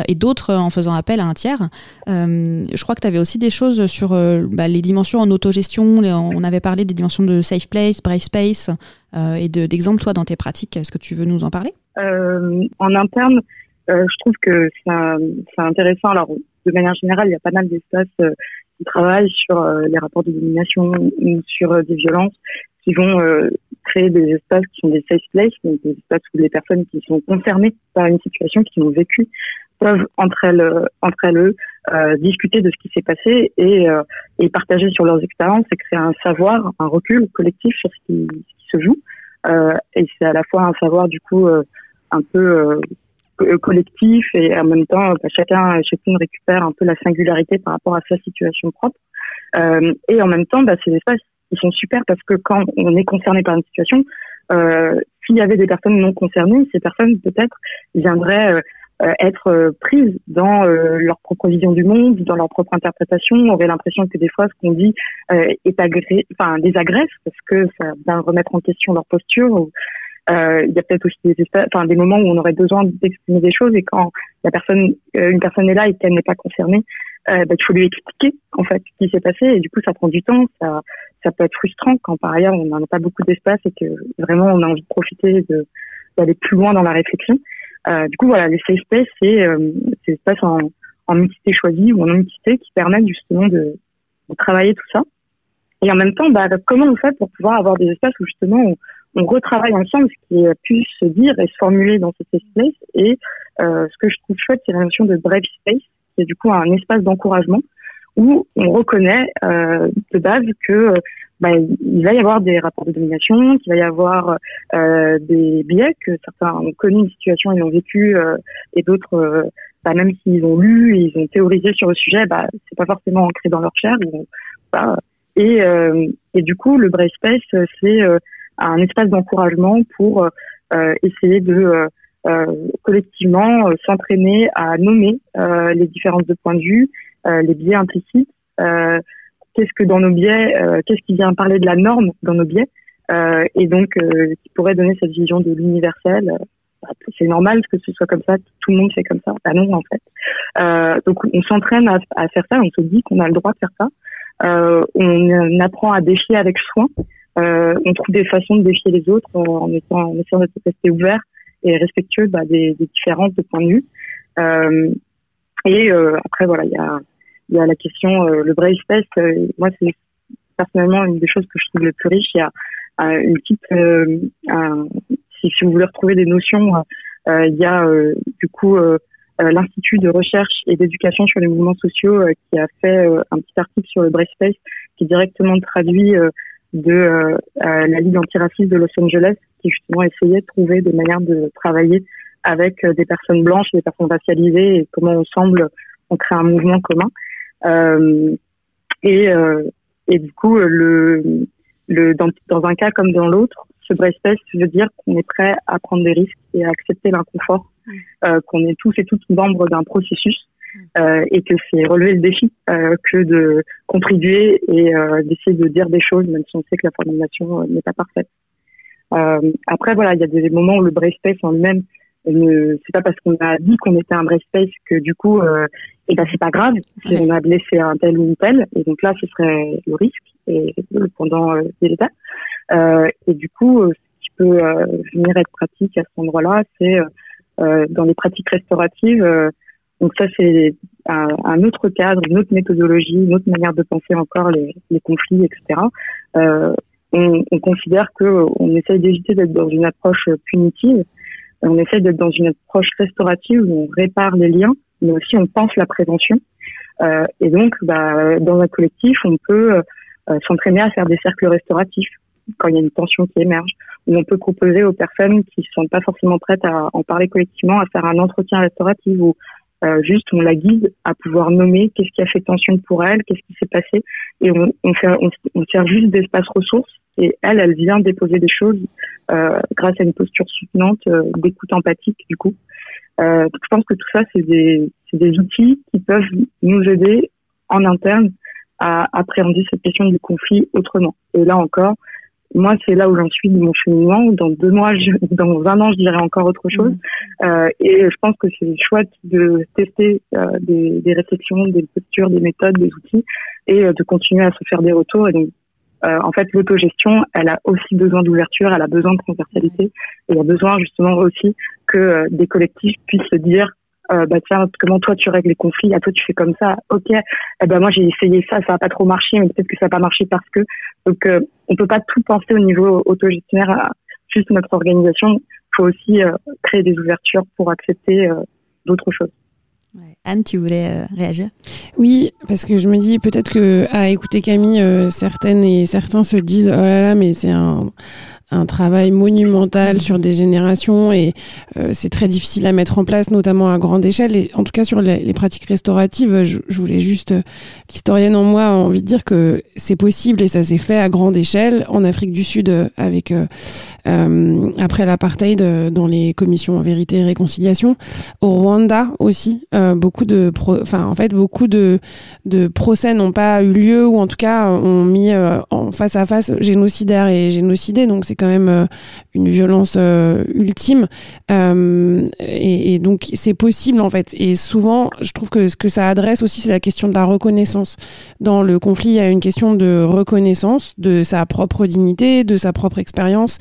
et d'autres en faisant appel à un tiers. je crois que tu avais aussi des choses sur bah, les dimensions en autogestion. on avait parlé des dimensions de safe place, brave space et d'exemples, toi, dans tes pratiques. Est-ce que tu veux nous en parler? En interne, je trouve que c'est intéressant. Alors, de manière générale, il y a pas mal d'espaces qui travaillent sur euh, les rapports de domination ou sur euh, des violences qui vont euh, créer des espaces qui sont des safe places, donc des espaces où les personnes qui sont concernées par une situation, qui l'ont vécu, peuvent entre elles, entre elles euh, discuter de ce qui s'est passé et, euh, et partager sur leurs expériences et créer un savoir, un recul collectif sur ce qui, se joue. Euh, et c'est à la fois un savoir du coup un peu collectif et en même temps bah, chacun chacune récupère un peu la singularité par rapport à sa situation propre. et en même temps, bah, ces espaces ils sont super parce que quand on est concerné par une situation, s'il y avait des personnes non concernées, ces personnes peut-être viendraient euh, être euh, prises dans euh, leur propre vision du monde, dans leur propre interprétation. On aurait l'impression que des fois, ce qu'on dit est agré enfin, désagresse parce que ça vient remettre en question leur posture. Il y a peut-être aussi des, enfin, des moments où on aurait besoin d'exprimer des choses et quand la personne, une personne est là et qu'elle n'est pas concernée, bah, il faut lui expliquer en fait ce qui s'est passé et du coup ça prend du temps, ça, ça peut être frustrant quand par ailleurs on n'en a pas beaucoup d'espace et que vraiment on a envie de profiter de d'aller plus loin dans la réflexion. Euh, du coup, voilà, les safe spaces, c'est euh, des espaces en, en mixité choisie ou en non-mixité qui permettent justement de, de, travailler tout ça. Et en même temps, bah, comment on fait pour pouvoir avoir des espaces où justement on retravaille ensemble ce qui a pu se dire et se formuler dans ces safe spaces. Et euh, ce que je trouve chouette, c'est la notion de brave space, qui est du coup un espace d'encouragement où on reconnaît euh, de base que bah, il va y avoir des rapports de domination, qu'il va y avoir euh, des biais, que certains ont connu une situation et l'ont vécu, euh, et d'autres, euh, bah, même s'ils ont lu ils ont théorisé sur le sujet, bah, c'est pas forcément ancré dans leur chair. bah, et, euh, et du coup, le Brave Space, c'est un espace d'encouragement pour essayer de collectivement s'entraîner à nommer les différences de point de vue, les biais implicites, qu'est-ce que dans nos biais, euh, qu'est-ce qui vient parler de la norme dans nos biais, euh, et donc euh, qui pourrait donner cette vision de l'universel. C'est normal que ce soit comme ça, tout le monde fait comme ça. Bah non, en fait. donc on s'entraîne à, à, faire ça, on se dit qu'on a le droit de faire ça. on apprend à défier avec soin. On trouve des façons de défier les autres en, étant, en essayant d'être resté ouvert et respectueux bah, des, des, différences de point de vue. et après, voilà, il y a y a la question, euh, le brave euh, moi c'est personnellement une des choses que je trouve le plus riche. Il y a euh, une petite, un, si, si, vous voulez retrouver des notions, il y a du coup l'Institut de recherche et d'éducation sur les mouvements sociaux qui a fait un petit article sur le brave space qui directement traduit de la Ligue antiraciste de Los Angeles qui justement essayait de trouver des manières de travailler avec des personnes blanches, des personnes racialisées et comment ensemble on crée un mouvement commun. Euh, et, euh, et du coup, le, le, dans, dans un cas comme dans l'autre, ce space veut dire qu'on est prêt à prendre des risques et à accepter l'inconfort, euh, qu'on est tous et toutes membres d'un processus euh, et que c'est relever le défi euh, que de contribuer et euh, d'essayer de dire des choses, même si on sait que la formulation n'est pas parfaite. après, voilà, il y a des moments où le brave space en lui-même c'est pas parce qu'on a dit qu'on était un brave space que du coup, euh, et eh ben c'est pas grave si on a blessé un tel ou une telle. Et donc là, ce serait le risque et le pendant euh, de l'état. Euh, et du coup, euh, ce qui peut euh, venir être pratique à cet endroit-là, c'est euh, dans les pratiques restauratives. Donc ça, c'est un, autre cadre, une autre méthodologie, une autre manière de penser encore les, les conflits, etc. On, on, considère que on essaye d'éviter d'être dans une approche punitive on essaie d'être dans une approche restaurative où on répare les liens, mais aussi on pense la prévention. Euh, et donc, bah, dans un collectif, on peut euh, s'entraîner à faire des cercles restauratifs quand il y a une tension qui émerge. Ou on peut proposer aux personnes qui ne sont pas forcément prêtes à en parler collectivement à faire un entretien restauratif où euh, juste on la guide à pouvoir nommer qu'est-ce qui a fait tension pour elle, qu'est-ce qui s'est passé, et on, fait, on, sert juste d'espace ressources et elle, elle vient déposer des choses euh, grâce à une posture soutenante, euh, d'écoute empathique du coup. Euh, je pense que tout ça, c'est des, des outils qui peuvent nous aider en interne à appréhender cette question du conflit autrement. Et là encore, moi, c'est là où j'en suis de mon cheminement. Dans deux mois, je, dans un an, je dirais encore autre chose. Mmh. Euh, et je pense que c'est chouette de tester euh, des, des, réflexions, des postures, des méthodes, des outils, et euh, de continuer à se faire des retours. Et donc, euh, en fait, l'autogestion, elle a aussi besoin d'ouverture, elle a besoin de transversalité, et y a besoin justement aussi que euh, des collectifs puissent se dire euh, bah tiens comment toi tu règles les conflits? À toi tu fais comme ça. Ok. Eh ben moi j'ai essayé ça. Ça a pas trop marché mais peut-être que ça a pas marché parce que donc euh, on peut pas tout penser au niveau autogestionnaire à juste notre organisation. Faut aussi euh, créer des ouvertures pour accepter euh, d'autres choses. Anne, tu voulais réagir? Oui, parce que je me dis peut-être que à écouter Camille, certaines et certains se disent oh là là, mais c'est un, un travail monumental sur des générations et euh, c'est très difficile à mettre en place, notamment à grande échelle. Et en tout cas, sur les, pratiques restauratives, je, voulais juste, euh, l'historienne en moi a envie de dire que c'est possible et ça s'est fait à grande échelle en Afrique du Sud euh, avec après l'apartheid dans les commissions vérité et réconciliation. Au Rwanda aussi, beaucoup de, enfin en fait, beaucoup de, de procès n'ont pas eu lieu ou en tout cas ont mis en face à face génocidaire et génocidé. Donc c'est quand même euh, une violence euh, ultime. Euh, et, donc, c'est possible, en fait. Et souvent, je trouve que ce que ça adresse aussi, c'est la question de la reconnaissance. Dans le conflit, il y a une question de reconnaissance de sa propre dignité, de sa propre expérience,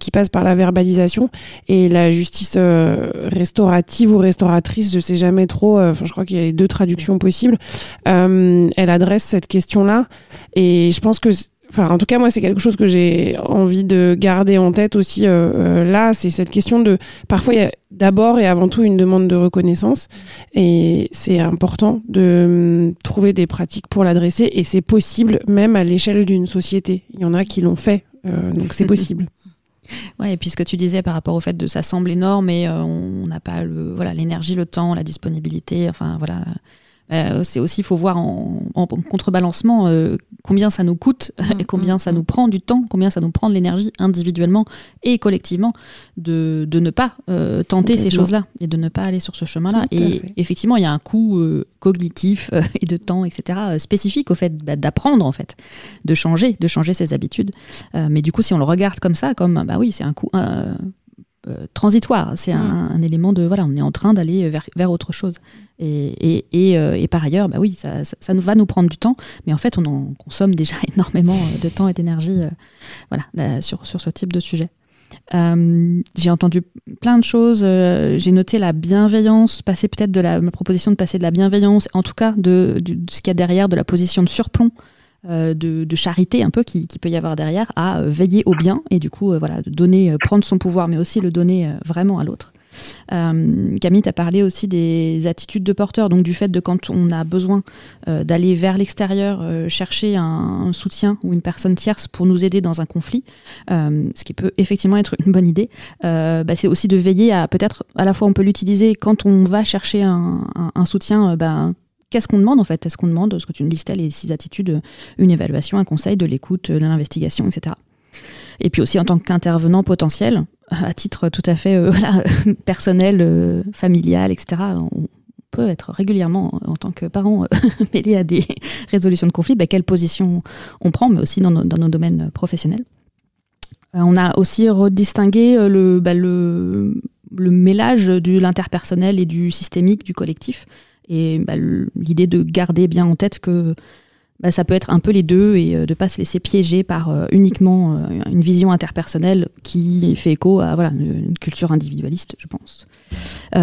qui passe par la verbalisation. Et la justice restaurative ou restauratrice, je sais jamais trop, enfin, je crois qu'il y a les deux traductions possibles, elle adresse cette question-là. Et je pense que Enfin, en tout cas, moi, c'est quelque chose que j'ai envie de garder en tête aussi euh, euh, là. C'est cette question de. Parfois, il y a d'abord et avant tout une demande de reconnaissance. Et c'est important de hum, trouver des pratiques pour l'adresser. Et c'est possible même à l'échelle d'une société. Il y en a qui l'ont fait. Euh, donc, c'est possible. Ouais, et puis ce que tu disais par rapport au fait de ça semble énorme, mais on n'a pas le voilà l'énergie, le temps, la disponibilité. Enfin voilà, euh, c'est aussi, il faut voir en, contrebalancement euh, combien ça nous coûte mm, et combien mm, ça mm. nous prend du temps, combien ça nous prend de l'énergie individuellement et collectivement de, de ne pas euh, tenter ces choses-là et de ne pas aller sur ce chemin-là. Et effectivement, il y a un coût cognitif et de temps, etc., spécifique au fait bah, d'apprendre, en fait, de changer, de changer ses habitudes. mais du coup, si on le regarde comme ça, comme, bah oui, c'est un coût euh, transitoire. C'est mm. un, élément de voilà, on est en train d'aller vers, vers, autre chose. Et, et, euh, et, par ailleurs, bah oui, ça, ça, nous va nous prendre du temps, mais en fait, on en consomme déjà énormément euh, de temps et d'énergie voilà, sur, sur ce type de sujet. j'ai entendu plein de choses. j'ai noté la bienveillance, passer peut-être de la proposition de passer de la bienveillance, en tout cas de, de ce qu'il y a derrière de la position de surplomb euh, de, charité un peu qui, peut y avoir derrière à euh, veiller au bien et du coup euh, voilà donner prendre son pouvoir mais aussi le donner vraiment à l'autre. Camille tu as parlé aussi des attitudes de porteur donc du fait de quand on a besoin d'aller vers l'extérieur chercher un, soutien ou une personne tierce pour nous aider dans un conflit ce qui peut effectivement être une bonne idée bah, c'est aussi de veiller à peut-être à la fois on peut l'utiliser quand on va chercher un, soutien bah, Qu'est-ce qu'on demande en fait? Est-ce qu'on demande, ce que tu me listais, les six attitudes, une évaluation, un conseil, de l'écoute, de l'investigation, etc. Et puis aussi en tant qu'intervenant potentiel, à titre tout à fait euh, personnel, euh, familial, etc., on peut être régulièrement, en tant que parent, euh, mêlé à des résolutions de conflits, bah, quelle position on prend, mais aussi dans nos, domaines professionnels. on a aussi redistingué le, le mélange de l'interpersonnel et du systémique, du collectif. Et bah, l'idée de garder bien en tête que bah, ça peut être un peu les deux et euh, de ne pas se laisser piéger par euh, uniquement euh, une vision interpersonnelle qui fait écho à voilà, une, culture individualiste, je pense.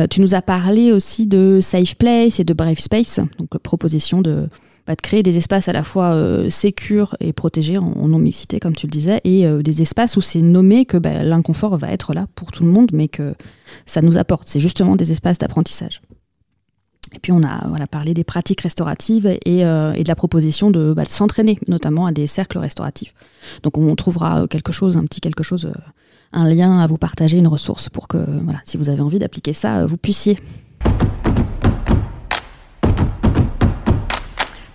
tu nous as parlé aussi de Safe Place et de Brave Space, donc proposition de, bah, de créer des espaces à la fois sécures et protégés en, non-mixité, comme tu le disais, et des espaces où c'est nommé que l'inconfort va être là pour tout le monde, mais que ça nous apporte. C'est justement des espaces d'apprentissage. Et puis on a parlé des pratiques restauratives et, euh, de la proposition de, bah, de s'entraîner, notamment à des cercles restauratifs. Donc on trouvera quelque chose, un petit quelque chose, euh, un lien à vous partager, une ressource pour que, voilà, si vous avez envie d'appliquer ça, euh, vous puissiez.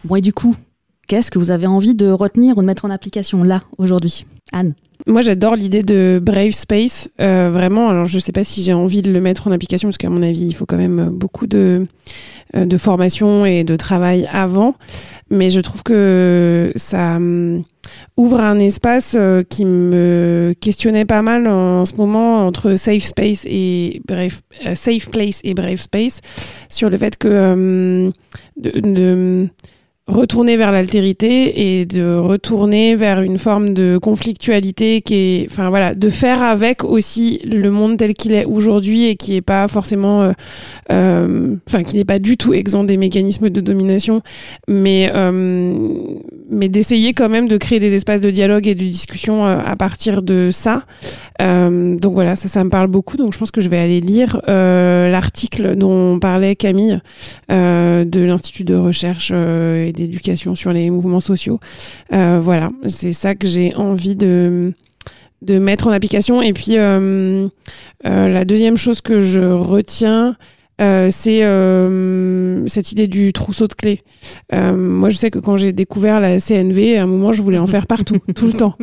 Bon et du coup, qu'est-ce que vous avez envie de retenir ou de mettre en application là, aujourd'hui? Anne moi, j'adore l'idée de Brave Space. Euh, vraiment, alors je ne sais pas si j'ai envie de le mettre en application, parce qu'à mon avis, il faut quand même beaucoup de, euh, formation et de travail avant. Mais je trouve que ça hum, ouvre un espace euh, qui me questionnait pas mal en, ce moment entre Safe Space et Brave, Safe Place et Brave Space sur le fait que de retourner vers l'altérité et de retourner vers une forme de conflictualité qui est, enfin voilà, de faire avec aussi le monde tel qu'il est aujourd'hui et qui est pas forcément, euh, euh, enfin qui n'est pas du tout exempt des mécanismes de domination, mais euh, mais d'essayer quand même de créer des espaces de dialogue et de discussion à partir de ça. donc voilà, ça, ça me parle beaucoup. Donc je pense que je vais aller lire l'article dont parlait Camille de l'Institut de recherche d'éducation sur les mouvements sociaux. Euh, voilà, c'est ça que j'ai envie de, mettre en application. Et puis, euh, euh, la deuxième chose que je retiens, euh, c'est euh, cette idée du trousseau de clés. Euh, moi, je sais que quand j'ai découvert la CNV, à un moment, je voulais en faire partout, tout le temps.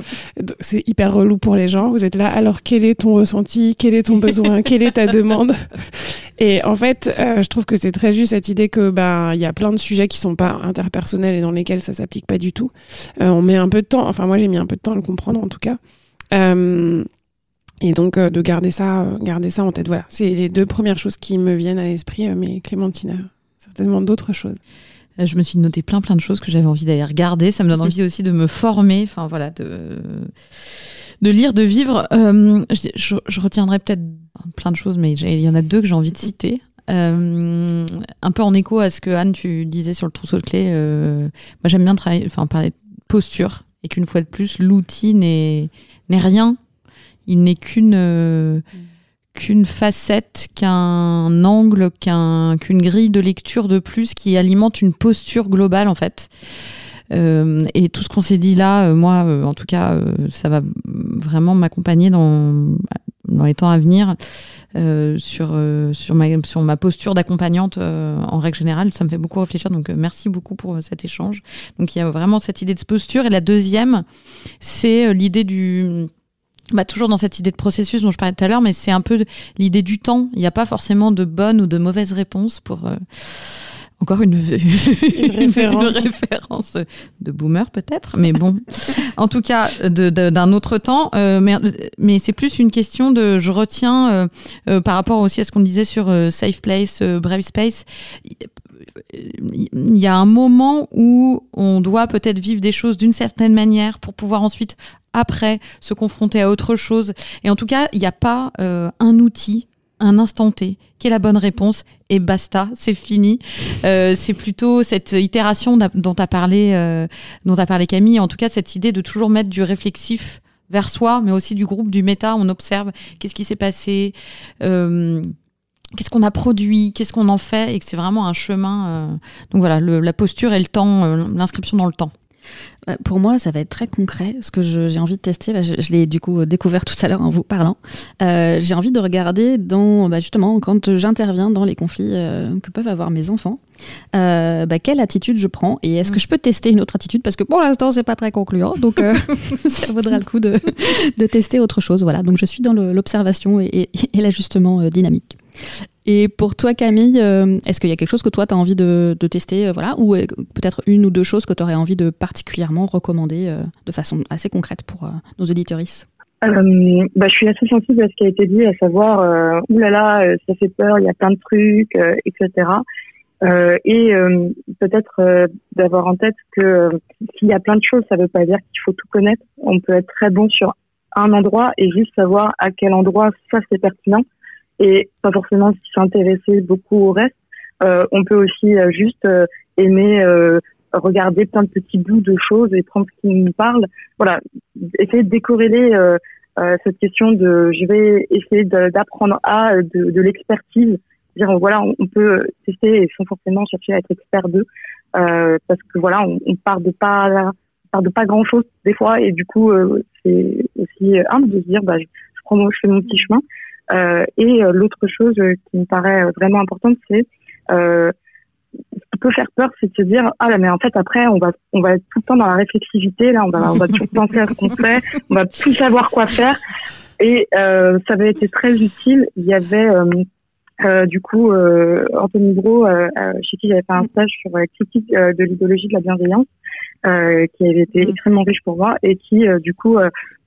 C'est hyper relou pour les gens. Vous êtes là, alors quel est ton ressenti? Quel est ton besoin? Quelle est ta demande? Et en fait, je trouve que c'est très juste cette idée que ben il y a plein de sujets qui sont pas interpersonnels et dans lesquels ça s'applique pas du tout. on met un peu de temps. Enfin, moi, j'ai mis un peu de temps à le comprendre, en tout cas. Et donc euh, de garder ça, euh, garder ça en tête. Voilà, c'est les deux premières choses qui me viennent à l'esprit, euh, mais Clémentine certainement d'autres choses. Je me suis noté plein plein de choses que j'avais envie d'aller regarder. Ça me donne envie aussi de me former, enfin voilà, de, de lire, de vivre. je, retiendrai peut-être plein de choses, mais il y en a deux que j'ai envie de citer. un peu en écho à ce que Anne tu disais sur le trousseau de clés. moi j'aime bien travailler, enfin parler de posture et qu'une fois de plus l'outil n'est rien il n'est qu'une euh, qu'une facette, qu'un angle, qu'un, qu'une grille de lecture de plus qui alimente une posture globale en fait. Euh, et tout ce qu'on s'est dit là, euh, moi, en tout cas, ça va vraiment m'accompagner dans, dans les temps à venir sur, sur, ma, sur ma posture d'accompagnante en règle générale. Ça me fait beaucoup réfléchir. Donc, merci beaucoup pour cet échange. Donc, il y a vraiment cette idée de posture. Et la deuxième, c'est l'idée du bah, toujours dans cette idée de processus dont je parlais tout à l'heure, mais c'est un peu l'idée du temps. Il n'y a pas forcément de bonne ou de mauvaise réponse pour euh, encore une, une, référence. de boomer peut-être, mais bon, en tout cas d'un autre temps. Euh, mais mais c'est plus une question de, je retiens euh, par rapport aussi à ce qu'on disait sur Safe Place, Brave Space il y a un moment où on doit peut-être vivre des choses d'une certaine manière pour pouvoir ensuite après se confronter à autre chose. Et en tout cas, il n'y a pas euh, un outil, un instant T, qui est la bonne réponse et basta, c'est fini. Euh, c'est plutôt cette itération dont a parlé, euh, dont a parlé Camille. En tout cas, cette idée de toujours mettre du réflexif vers soi, mais aussi du groupe, du méta. On observe qu'est-ce qui s'est passé. Qu'est-ce qu'on a produit, qu'est-ce qu'on en fait, et que c'est vraiment un chemin. donc voilà, la posture et le temps, l'inscription dans le temps. Euh, pour moi, ça va être très concret. Ce que j'ai envie de tester, je, l'ai du coup découvert tout à l'heure en vous parlant. Euh, j'ai envie de regarder dans, bah, justement, quand j'interviens dans les conflits euh, que peuvent avoir mes enfants, bah, quelle attitude je prends et est-ce que je peux tester une autre attitude? Parce que pour l'instant, c'est pas très concluant. Donc, ça vaudra le coup de, de, tester autre chose. Voilà. Donc, je suis dans l'observation et, et l'ajustement dynamique. Et pour toi, Camille, euh, est-ce qu'il y a quelque chose que toi, tu as envie de, tester, euh, voilà, ou euh, peut-être une ou deux choses que tu aurais envie de particulièrement recommander de façon assez concrète pour nos auditoristes bah, je suis assez sensible à ce qui a été dit, à savoir, oulala, ça fait peur, il y a plein de trucs, etc. et peut-être d'avoir en tête que s'il y a plein de choses, ça ne veut pas dire qu'il faut tout connaître. On peut être très bon sur un endroit et juste savoir à quel endroit ça c'est pertinent et pas forcément s'intéresser beaucoup au reste. Euh, on peut aussi euh, juste euh, aimer euh, regarder plein de petits bouts de choses et prendre ce qui nous parle. Voilà, essayer de décorréler cette question de je vais essayer d'apprendre à de, de l'expertise. Dire voilà, on, peut tester et sans forcément chercher à être expert d'eux, parce que voilà, on, on, part de pas de pas grand chose des fois et du coup c'est aussi humble de se dire bah je prends je fais mon petit chemin. Euh, et euh, l'autre chose euh, qui me paraît vraiment importante, c'est ce qui peut faire peur, c'est de se dire ah là mais en fait après on va on va être tout le temps dans la réflexivité là on va on va toujours penser à ce qu'on fait on va plus savoir quoi faire et euh, ça avait été très utile il y avait euh, du coup euh, Anthony Bro chez qui j'avais fait un stage sur la critique de l'idéologie de la bienveillance qui avait été mm. extrêmement riche pour moi et qui du coup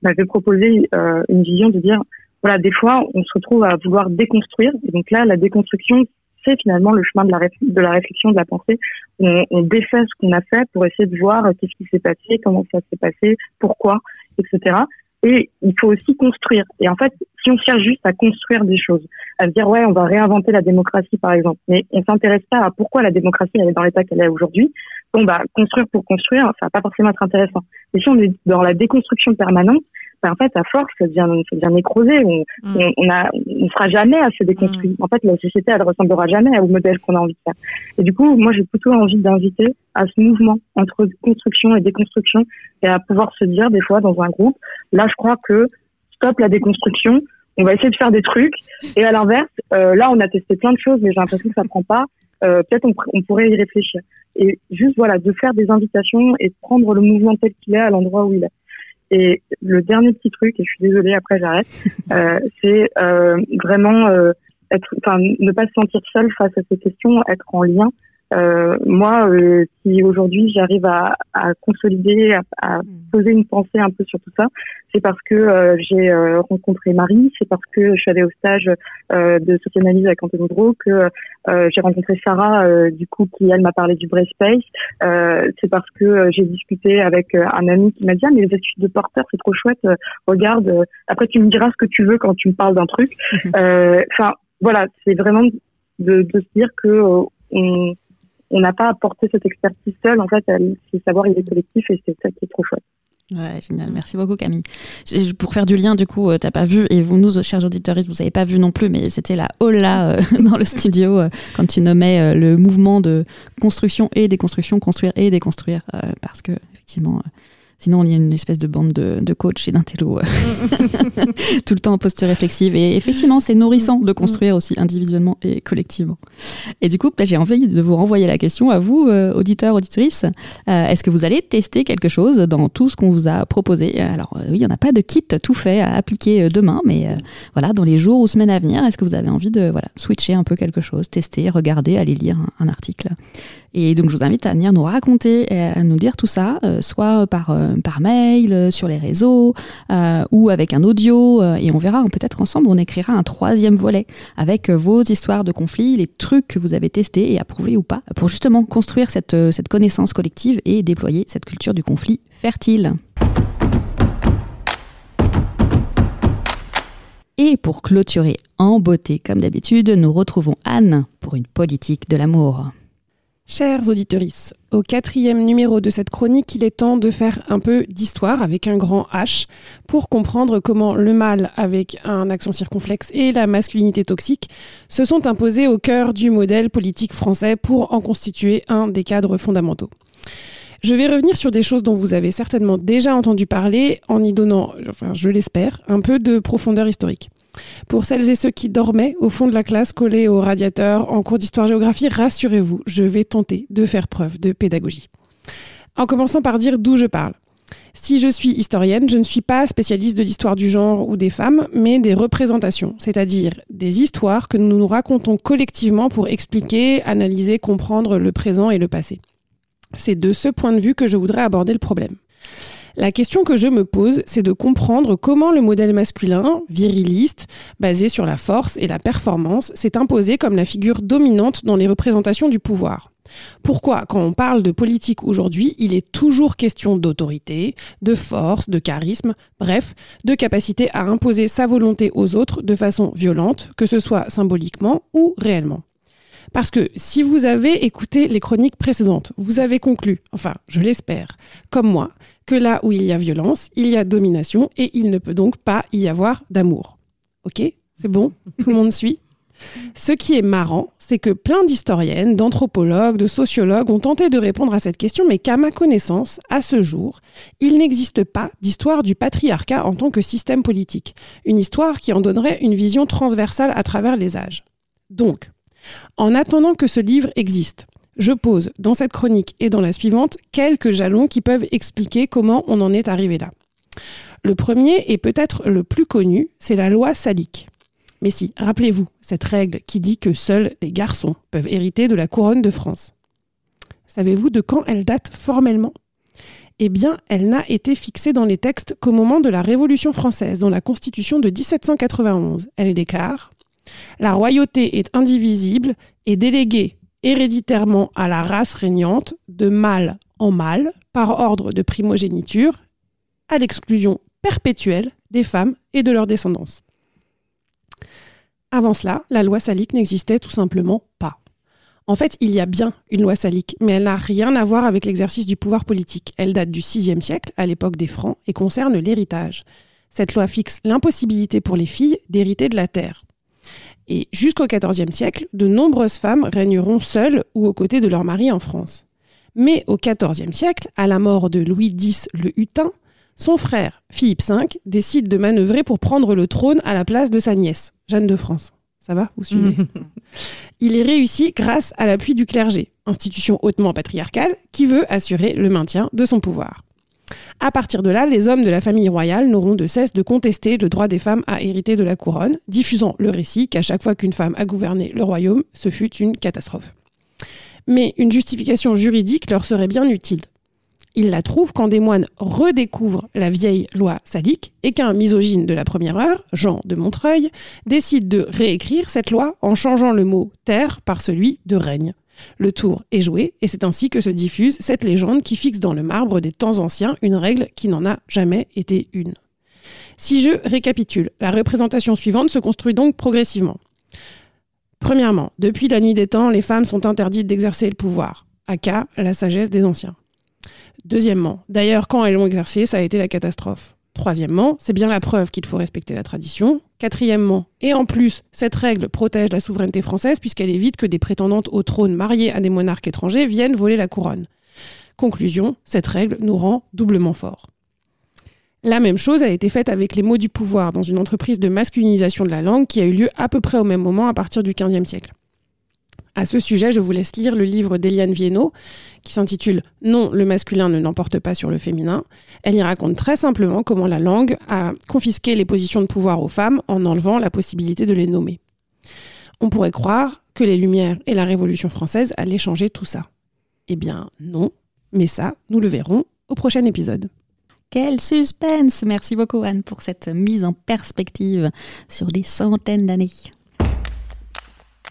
m'avait proposé une vision de dire voilà, des fois, on se retrouve à vouloir déconstruire. Et donc là, la déconstruction, c'est finalement le chemin de la, réflexion, de la pensée. On, on défait ce qu'on a fait pour essayer de voir qu'est-ce qui s'est passé, comment ça s'est passé, pourquoi, etc. Et il faut aussi construire. Et en fait, si on cherche juste à construire des choses, à se dire ouais, on va réinventer la démocratie par exemple, mais on s'intéresse pas à pourquoi la démocratie elle est dans l'état qu'elle est aujourd'hui. Bon bah construire pour construire, ça va pas forcément être intéressant. Mais si on est dans la déconstruction permanente, bah, en fait, à force, ça devient, ça devient nécrosé. On, mm. on, on, a, on sera jamais assez déconstruit. Mm. En fait, la société, elle ressemblera jamais au modèle qu'on a envie de faire. Et du coup, moi, j'ai plutôt envie d'inviter à ce mouvement entre construction et déconstruction et à pouvoir se dire, des fois, dans un groupe, là, je crois que stop la déconstruction. On va essayer de faire des trucs. Et à l'inverse, euh, là, on a testé plein de choses, mais j'ai l'impression que ça prend pas. Euh, peut-être on, on, pourrait y réfléchir. Et juste voilà, de faire des invitations et de prendre le mouvement tel qu'il est à l'endroit où il est. Et le dernier petit truc, et je suis désolée, après j'arrête, euh, c'est euh, vraiment euh, être, enfin, ne pas se sentir seul face à ces questions, être en lien euh, moi, euh, si aujourd'hui j'arrive à, à, consolider, à, à, hmm. poser une pensée un peu sur tout ça, c'est parce que euh, j'ai euh, rencontré Marie, c'est parce que je suis allée au stage de socioanalyse avec Anthony Gros, que j'ai rencontré Sarah, du coup, qui elle m'a parlé du Brain Space. c'est parce que j'ai discuté avec un ami qui m'a dit ah, mais les études de porteur c'est trop chouette, regarde. après tu me diras ce que tu veux quand tu me parles d'un truc. Enfin voilà, c'est vraiment de, de, se dire que on on n'a pas apporté cette expertise seule. En fait, c'est savoir il est collectif et c'est ça qui est trop chouette. Ouais, génial. Merci beaucoup, Camille. Pour faire du lien, du coup, euh, t'as pas vu, et vous, nous, chers auditeurs, vous n'avez pas vu non plus, mais c'était la hola euh, dans le studio euh, quand tu nommais le mouvement de construction et déconstruction, construire et déconstruire, parce que, effectivement, Sinon, il y a une espèce de bande de, de coach et d'intello euh, tout le temps en posture réflexive. Et effectivement, c'est nourrissant de construire aussi individuellement et collectivement. Et du coup, j'ai envie de vous renvoyer la question à vous, euh, auditeurs, auditrices. Euh, est-ce que vous allez tester quelque chose dans tout ce qu'on vous a proposé? Alors oui, il n'y en a pas de kit tout fait à appliquer demain, mais voilà, dans les jours ou semaines à venir, est-ce que vous avez envie de voilà, switcher un peu quelque chose, tester, regarder, aller lire un article? Et donc, je vous invite à venir nous raconter et à nous dire tout ça, euh, soit par, euh, par mail, euh, sur les réseaux, ou avec un audio. et on verra, peut-être ensemble, on écrira un troisième volet avec vos histoires de conflits, les trucs que vous avez testés et approuvés ou pas, pour justement construire cette, cette connaissance collective et déployer cette culture du conflit fertile. Et pour clôturer en beauté, comme d'habitude, nous retrouvons Anne pour une politique de l'amour. Chers auditorices, au quatrième numéro de cette chronique, il est temps de faire un peu d'histoire avec un grand H pour comprendre comment le mal avec un accent circonflexe et la masculinité toxique se sont imposés au cœur du modèle politique français pour en constituer un des cadres fondamentaux. Je vais revenir sur des choses dont vous avez certainement déjà entendu parler en y donnant, enfin je l'espère, un peu de profondeur historique. Pour celles et ceux qui dormaient au fond de la classe collés au radiateur en cours d'histoire-géographie, rassurez-vous, je vais tenter de faire preuve de pédagogie. En commençant par dire d'où je parle. Si je suis historienne, je ne suis pas spécialiste de l'histoire du genre ou des femmes, mais des représentations, c'est-à-dire des histoires que nous nous racontons collectivement pour expliquer, analyser, comprendre le présent et le passé. C'est de ce point de vue que je voudrais aborder le problème. La question que je me pose, c'est de comprendre comment le modèle masculin, viriliste, basé sur la force et la performance, s'est imposé comme la figure dominante dans les représentations du pouvoir. Pourquoi, quand on parle de politique aujourd'hui, il est toujours question d'autorité, de force, de charisme, bref, de capacité à imposer sa volonté aux autres de façon violente, que ce soit symboliquement ou réellement parce que si vous avez écouté les chroniques précédentes, vous avez conclu, enfin je l'espère, comme moi, que là où il y a violence, il y a domination et il ne peut donc pas y avoir d'amour. Ok C'est bon Tout le monde suit ce qui est marrant, c'est que plein d'historiennes, d'anthropologues, de sociologues ont tenté de répondre à cette question, mais qu'à ma connaissance, à ce jour, il n'existe pas d'histoire du patriarcat en tant que système politique, une histoire qui en donnerait une vision transversale à travers les âges. Donc, en attendant que ce livre existe, je pose dans cette chronique et dans la suivante quelques jalons qui peuvent expliquer comment on en est arrivé là. Le premier et peut-être le plus connu, c'est la loi salique. Mais si, rappelez-vous, cette règle qui dit que seuls les garçons peuvent hériter de la couronne de France. Savez-vous de quand elle date formellement? Eh bien, elle n'a été fixée dans les textes qu'au moment de la Révolution française, dans la Constitution de 1791. Elle déclare La royauté est indivisible et déléguée héréditairement à la race régnante de mâle en mâle par ordre de primogéniture, à l'exclusion perpétuelle des femmes et de leur descendance. Avant cela, la loi salique n'existait tout simplement pas. En fait, il y a bien une loi salique, mais elle n'a rien à voir avec l'exercice du pouvoir politique. Elle date du VIe siècle, à l'époque des Francs, et concerne l'héritage. Cette loi fixe l'impossibilité pour les filles d'hériter de la terre. Et jusqu'au XIVe siècle, de nombreuses femmes régneront seules ou aux côtés de leur mari en France. Mais au XIVe siècle, à la mort de Louis X le Hutin, son frère, Philippe V, décide de manœuvrer pour prendre le trône à la place de sa nièce, Jeanne de France. Ça va Vous suivez? Il est réussi grâce à l'appui du clergé, institution hautement patriarcale qui veut assurer le maintien de son pouvoir. À partir de là, les hommes de la famille royale n'auront de cesse de contester le droit des femmes à hériter de la couronne, diffusant le récit qu'à chaque fois qu'une femme a gouverné le royaume, ce fut une catastrophe. Mais une justification juridique leur serait bien utile. Ils la trouvent quand des moines redécouvrent la vieille loi salique et qu'un misogyne de la première heure, Jean de Montreuil, décide de réécrire cette loi en changeant le mot terre par celui de règne. Le tour est joué et c'est ainsi que se diffuse cette légende qui fixe dans le marbre des temps anciens une règle qui n'en a jamais été une. Si je récapitule, la représentation suivante se construit donc progressivement. Premièrement, depuis la nuit des temps, les femmes sont interdites d'exercer le pouvoir, aka la sagesse des anciens. Deuxièmement, d'ailleurs, quand elles l'ont exercé, ça a été la catastrophe. Troisièmement, c'est bien la preuve qu'il faut respecter la tradition. Quatrièmement, et en plus, cette règle protège la souveraineté française puisqu'elle évite que des prétendantes au trône mariées à des monarques étrangers viennent voler la couronne. Conclusion, cette règle nous rend doublement forts. La même chose a été faite avec les mots du pouvoir dans une entreprise de masculinisation de la langue qui a eu lieu à peu près au même moment à partir du XVe siècle. À ce sujet, je vous laisse lire le livre d'Eliane Viennot, qui s'intitule Non, le masculin ne l'emporte pas sur le féminin. Elle y raconte très simplement comment la langue a confisqué les positions de pouvoir aux femmes en enlevant la possibilité de les nommer. On pourrait croire que les Lumières et la Révolution française allaient changer tout ça. Eh bien non, mais ça, nous le verrons au prochain épisode. Quel suspense Merci beaucoup Anne pour cette mise en perspective sur des centaines d'années.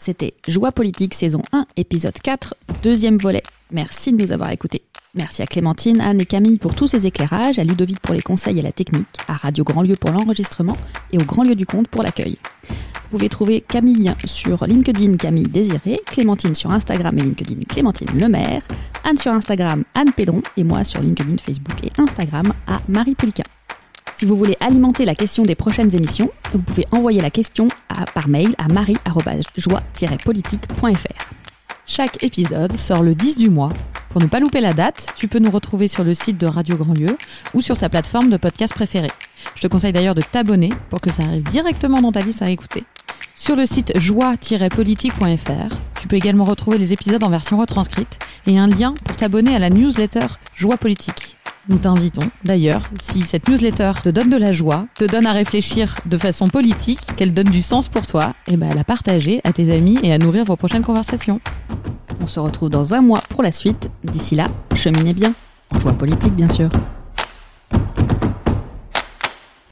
C'était Joie politique saison 1, épisode 4, deuxième volet. Merci de nous avoir écoutés. Merci à Clémentine, Anne et Camille pour tous ces éclairages, à Ludovic pour les conseils et la technique, à Radio Grand Lieu pour l'enregistrement et au Grand Lieu du Compte pour l'accueil. Vous pouvez trouver Camille sur LinkedIn Camille Désiré, Clémentine sur Instagram et LinkedIn Clémentine Lemaire, Anne sur Instagram Anne Pédron et moi sur LinkedIn, Facebook et Instagram à Marie Poulica. Si vous voulez alimenter la question des prochaines émissions, vous pouvez envoyer la question par mail à marie-joie-politique.fr. Chaque épisode sort le 10 du mois. Pour ne pas louper la date, tu peux nous retrouver sur le site de Radio Grandlieu ou sur ta plateforme de podcast préférée. Je te conseille d'ailleurs de t'abonner pour que ça arrive directement dans ta liste à écouter. Sur le site joie-politique.fr, tu peux également retrouver les épisodes en version retranscrite et un lien pour t'abonner à la newsletter Joie Politique. Nous t'invitons d'ailleurs, si cette newsletter te donne de la joie, te donne à réfléchir de façon politique, qu'elle donne du sens pour toi, et ben à la partager à tes amis et à nourrir vos prochaines conversations. On se retrouve dans un mois pour la suite. D'ici là, cheminez bien. En joie politique, bien sûr.